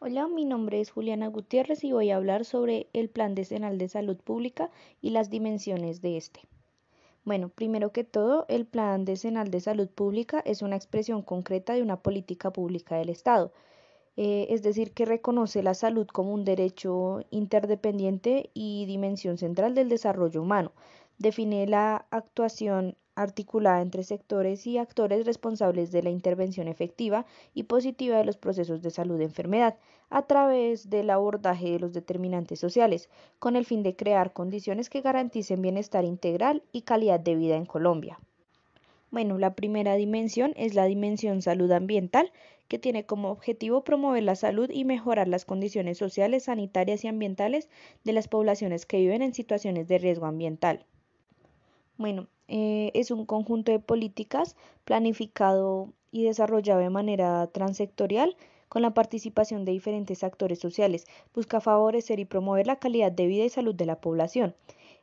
Hola, mi nombre es Juliana Gutiérrez y voy a hablar sobre el Plan Decenal de Salud Pública y las dimensiones de este. Bueno, primero que todo, el Plan Decenal de Salud Pública es una expresión concreta de una política pública del Estado, eh, es decir, que reconoce la salud como un derecho interdependiente y dimensión central del desarrollo humano. Define la actuación articulada entre sectores y actores responsables de la intervención efectiva y positiva de los procesos de salud de enfermedad a través del abordaje de los determinantes sociales, con el fin de crear condiciones que garanticen bienestar integral y calidad de vida en Colombia. Bueno, la primera dimensión es la dimensión salud ambiental, que tiene como objetivo promover la salud y mejorar las condiciones sociales, sanitarias y ambientales de las poblaciones que viven en situaciones de riesgo ambiental. Bueno, eh, es un conjunto de políticas planificado y desarrollado de manera transectorial con la participación de diferentes actores sociales. Busca favorecer y promover la calidad de vida y salud de la población.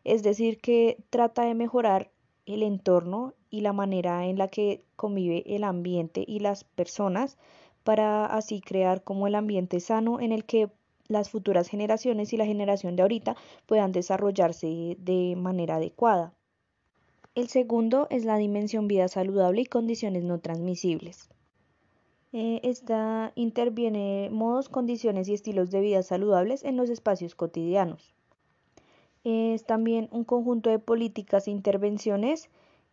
Es decir, que trata de mejorar el entorno y la manera en la que convive el ambiente y las personas para así crear como el ambiente sano en el que las futuras generaciones y la generación de ahorita puedan desarrollarse de manera adecuada. El segundo es la dimensión vida saludable y condiciones no transmisibles. Eh, esta interviene modos, condiciones y estilos de vida saludables en los espacios cotidianos. Es también un conjunto de políticas e intervenciones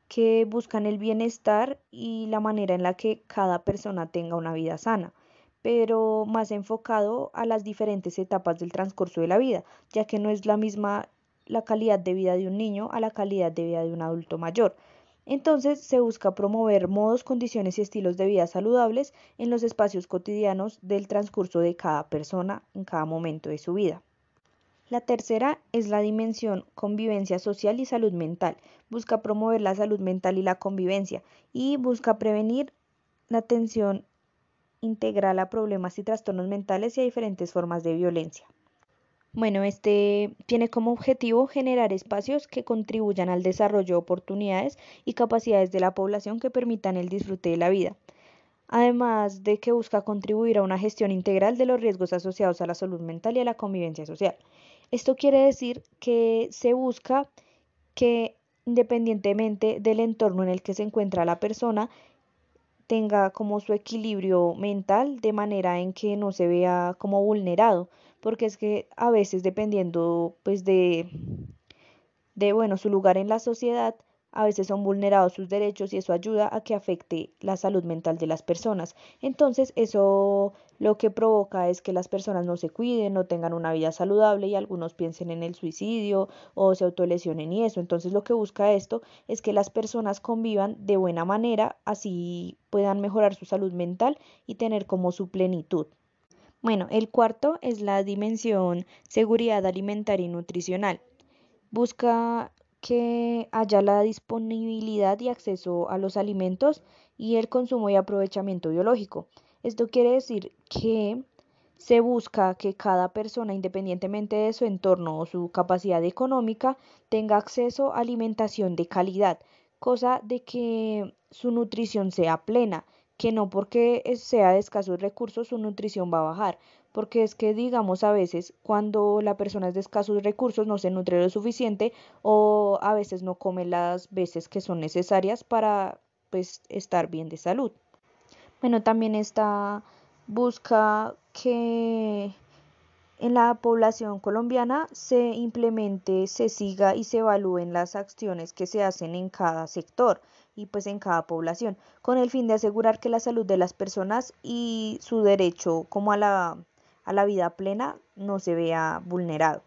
que buscan el bienestar y la manera en la que cada persona tenga una vida sana, pero más enfocado a las diferentes etapas del transcurso de la vida, ya que no es la misma la calidad de vida de un niño a la calidad de vida de un adulto mayor. Entonces se busca promover modos, condiciones y estilos de vida saludables en los espacios cotidianos del transcurso de cada persona en cada momento de su vida. La tercera es la dimensión convivencia social y salud mental. Busca promover la salud mental y la convivencia y busca prevenir la atención integral a problemas y trastornos mentales y a diferentes formas de violencia. Bueno, este tiene como objetivo generar espacios que contribuyan al desarrollo de oportunidades y capacidades de la población que permitan el disfrute de la vida. Además de que busca contribuir a una gestión integral de los riesgos asociados a la salud mental y a la convivencia social. Esto quiere decir que se busca que independientemente del entorno en el que se encuentra la persona, tenga como su equilibrio mental de manera en que no se vea como vulnerado, porque es que a veces dependiendo pues de, de bueno, su lugar en la sociedad, a veces son vulnerados sus derechos y eso ayuda a que afecte la salud mental de las personas. Entonces, eso lo que provoca es que las personas no se cuiden, no tengan una vida saludable y algunos piensen en el suicidio o se autolesionen y eso. Entonces, lo que busca esto es que las personas convivan de buena manera, así puedan mejorar su salud mental y tener como su plenitud. Bueno, el cuarto es la dimensión seguridad alimentaria y nutricional. Busca que haya la disponibilidad y acceso a los alimentos y el consumo y aprovechamiento biológico. Esto quiere decir que se busca que cada persona, independientemente de su entorno o su capacidad económica, tenga acceso a alimentación de calidad, cosa de que su nutrición sea plena, que no porque sea de escasos recursos su nutrición va a bajar, porque es que digamos a veces cuando la persona es de escasos recursos no se nutre lo suficiente o a veces no come las veces que son necesarias para pues estar bien de salud. Bueno, también está busca que en la población colombiana se implemente, se siga y se evalúen las acciones que se hacen en cada sector y pues en cada población, con el fin de asegurar que la salud de las personas y su derecho como a la a la vida plena no se vea vulnerado.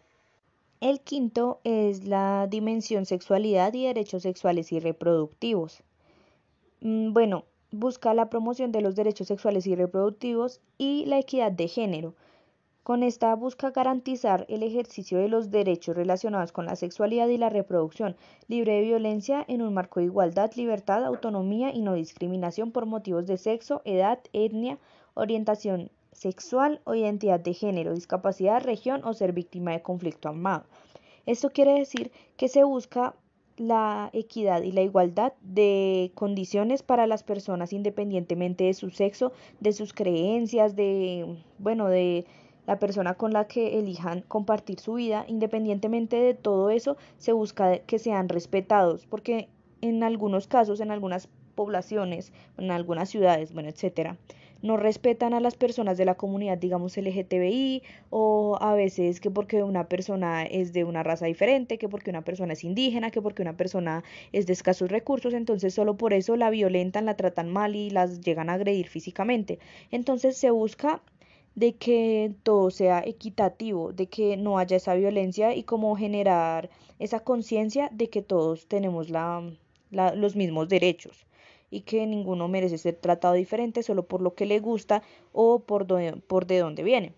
El quinto es la dimensión sexualidad y derechos sexuales y reproductivos. Mm, bueno, busca la promoción de los derechos sexuales y reproductivos y la equidad de género. Con esta busca garantizar el ejercicio de los derechos relacionados con la sexualidad y la reproducción, libre de violencia en un marco de igualdad, libertad, autonomía y no discriminación por motivos de sexo, edad, etnia, orientación sexual o identidad de género, discapacidad, región o ser víctima de conflicto armado. Esto quiere decir que se busca la equidad y la igualdad de condiciones para las personas independientemente de su sexo, de sus creencias, de, bueno, de la persona con la que elijan compartir su vida, independientemente de todo eso, se busca que sean respetados, porque en algunos casos, en algunas poblaciones, en algunas ciudades, bueno, etcétera, no respetan a las personas de la comunidad, digamos LGTBI, o a veces que porque una persona es de una raza diferente, que porque una persona es indígena, que porque una persona es de escasos recursos, entonces solo por eso la violentan, la tratan mal y las llegan a agredir físicamente. Entonces se busca de que todo sea equitativo, de que no haya esa violencia y como generar esa conciencia de que todos tenemos la, los mismos derechos y que ninguno merece ser tratado diferente solo por lo que le gusta o por, por de dónde viene.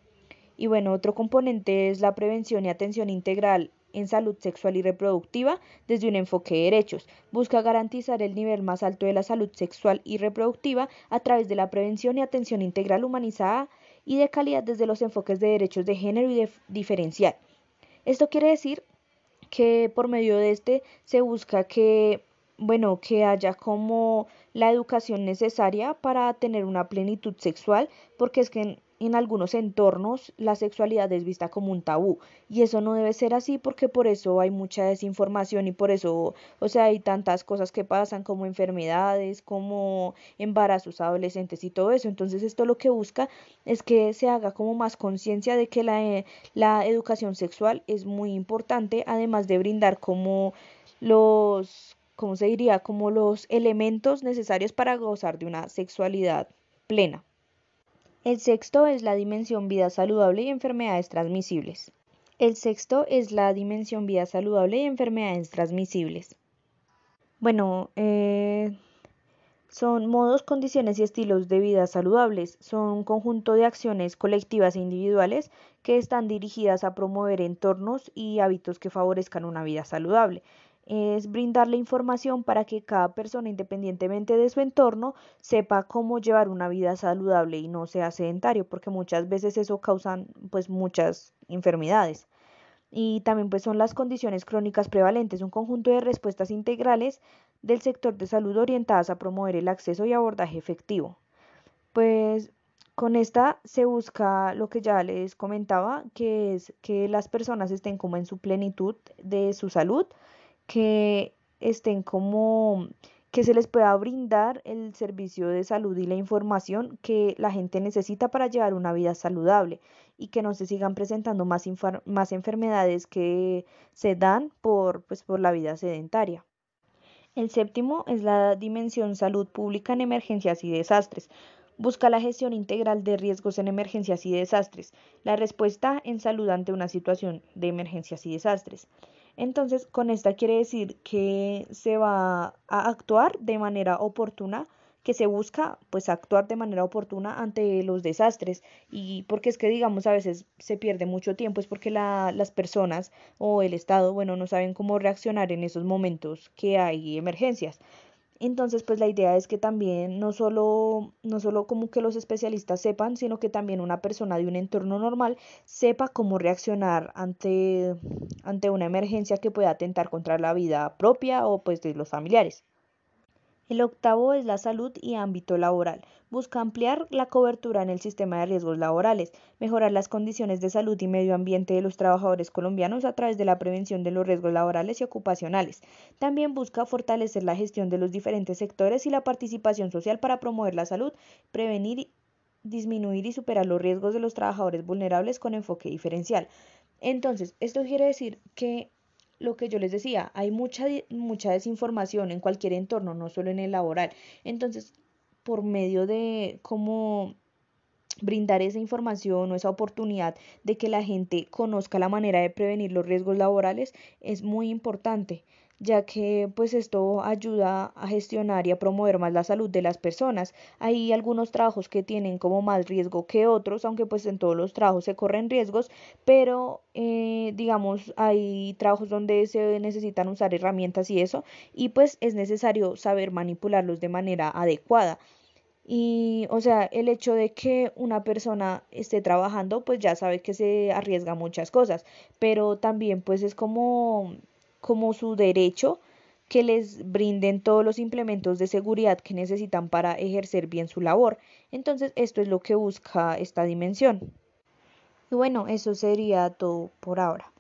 Y bueno, otro componente es la prevención y atención integral en salud sexual y reproductiva desde un enfoque de derechos. Busca garantizar el nivel más alto de la salud sexual y reproductiva a través de la prevención y atención integral humanizada y de calidad desde los enfoques de derechos de género y de diferencial. Esto quiere decir que por medio de este se busca que, bueno, que haya como la educación necesaria para tener una plenitud sexual, porque es que en algunos entornos la sexualidad es vista como un tabú y eso no debe ser así porque por eso hay mucha desinformación y por eso, o sea, hay tantas cosas que pasan como enfermedades, como embarazos adolescentes y todo eso. Entonces esto lo que busca es que se haga como más conciencia de que la, la educación sexual es muy importante, además de brindar como los, ¿cómo se diría? Como los elementos necesarios para gozar de una sexualidad plena. El sexto es la dimensión vida saludable y enfermedades transmisibles. El sexto es la dimensión vida saludable y enfermedades transmisibles. Bueno, eh, son modos, condiciones y estilos de vida saludables. Son un conjunto de acciones colectivas e individuales que están dirigidas a promover entornos y hábitos que favorezcan una vida saludable es brindarle información para que cada persona, independientemente de su entorno, sepa cómo llevar una vida saludable y no sea sedentario, porque muchas veces eso causa pues muchas enfermedades. Y también pues son las condiciones crónicas prevalentes, un conjunto de respuestas integrales del sector de salud orientadas a promover el acceso y abordaje efectivo. Pues con esta se busca lo que ya les comentaba, que es que las personas estén como en su plenitud de su salud, que estén como que se les pueda brindar el servicio de salud y la información que la gente necesita para llevar una vida saludable y que no se sigan presentando más, más enfermedades que se dan por, pues, por la vida sedentaria. El séptimo es la dimensión salud pública en emergencias y desastres. Busca la gestión integral de riesgos en emergencias y desastres, la respuesta en salud ante una situación de emergencias y desastres. Entonces, con esta quiere decir que se va a actuar de manera oportuna, que se busca pues actuar de manera oportuna ante los desastres. Y porque es que digamos a veces se pierde mucho tiempo es porque la, las personas o el Estado bueno no saben cómo reaccionar en esos momentos que hay emergencias entonces, pues la idea es que también no solo, no solo como que los especialistas sepan, sino que también una persona de un entorno normal sepa cómo reaccionar ante, ante una emergencia que pueda atentar contra la vida propia o pues de los familiares. El octavo es la salud y ámbito laboral. Busca ampliar la cobertura en el sistema de riesgos laborales, mejorar las condiciones de salud y medio ambiente de los trabajadores colombianos a través de la prevención de los riesgos laborales y ocupacionales. También busca fortalecer la gestión de los diferentes sectores y la participación social para promover la salud, prevenir, disminuir y superar los riesgos de los trabajadores vulnerables con enfoque diferencial. Entonces, esto quiere decir que lo que yo les decía, hay mucha, mucha desinformación en cualquier entorno, no solo en el laboral. Entonces, por medio de cómo brindar esa información o esa oportunidad de que la gente conozca la manera de prevenir los riesgos laborales es muy importante ya que pues esto ayuda a gestionar y a promover más la salud de las personas. Hay algunos trabajos que tienen como más riesgo que otros, aunque pues en todos los trabajos se corren riesgos, pero eh, digamos hay trabajos donde se necesitan usar herramientas y eso, y pues es necesario saber manipularlos de manera adecuada. Y, o sea, el hecho de que una persona esté trabajando, pues ya sabe que se arriesga muchas cosas, pero también pues es como como su derecho que les brinden todos los implementos de seguridad que necesitan para ejercer bien su labor. Entonces, esto es lo que busca esta dimensión. Y bueno, eso sería todo por ahora.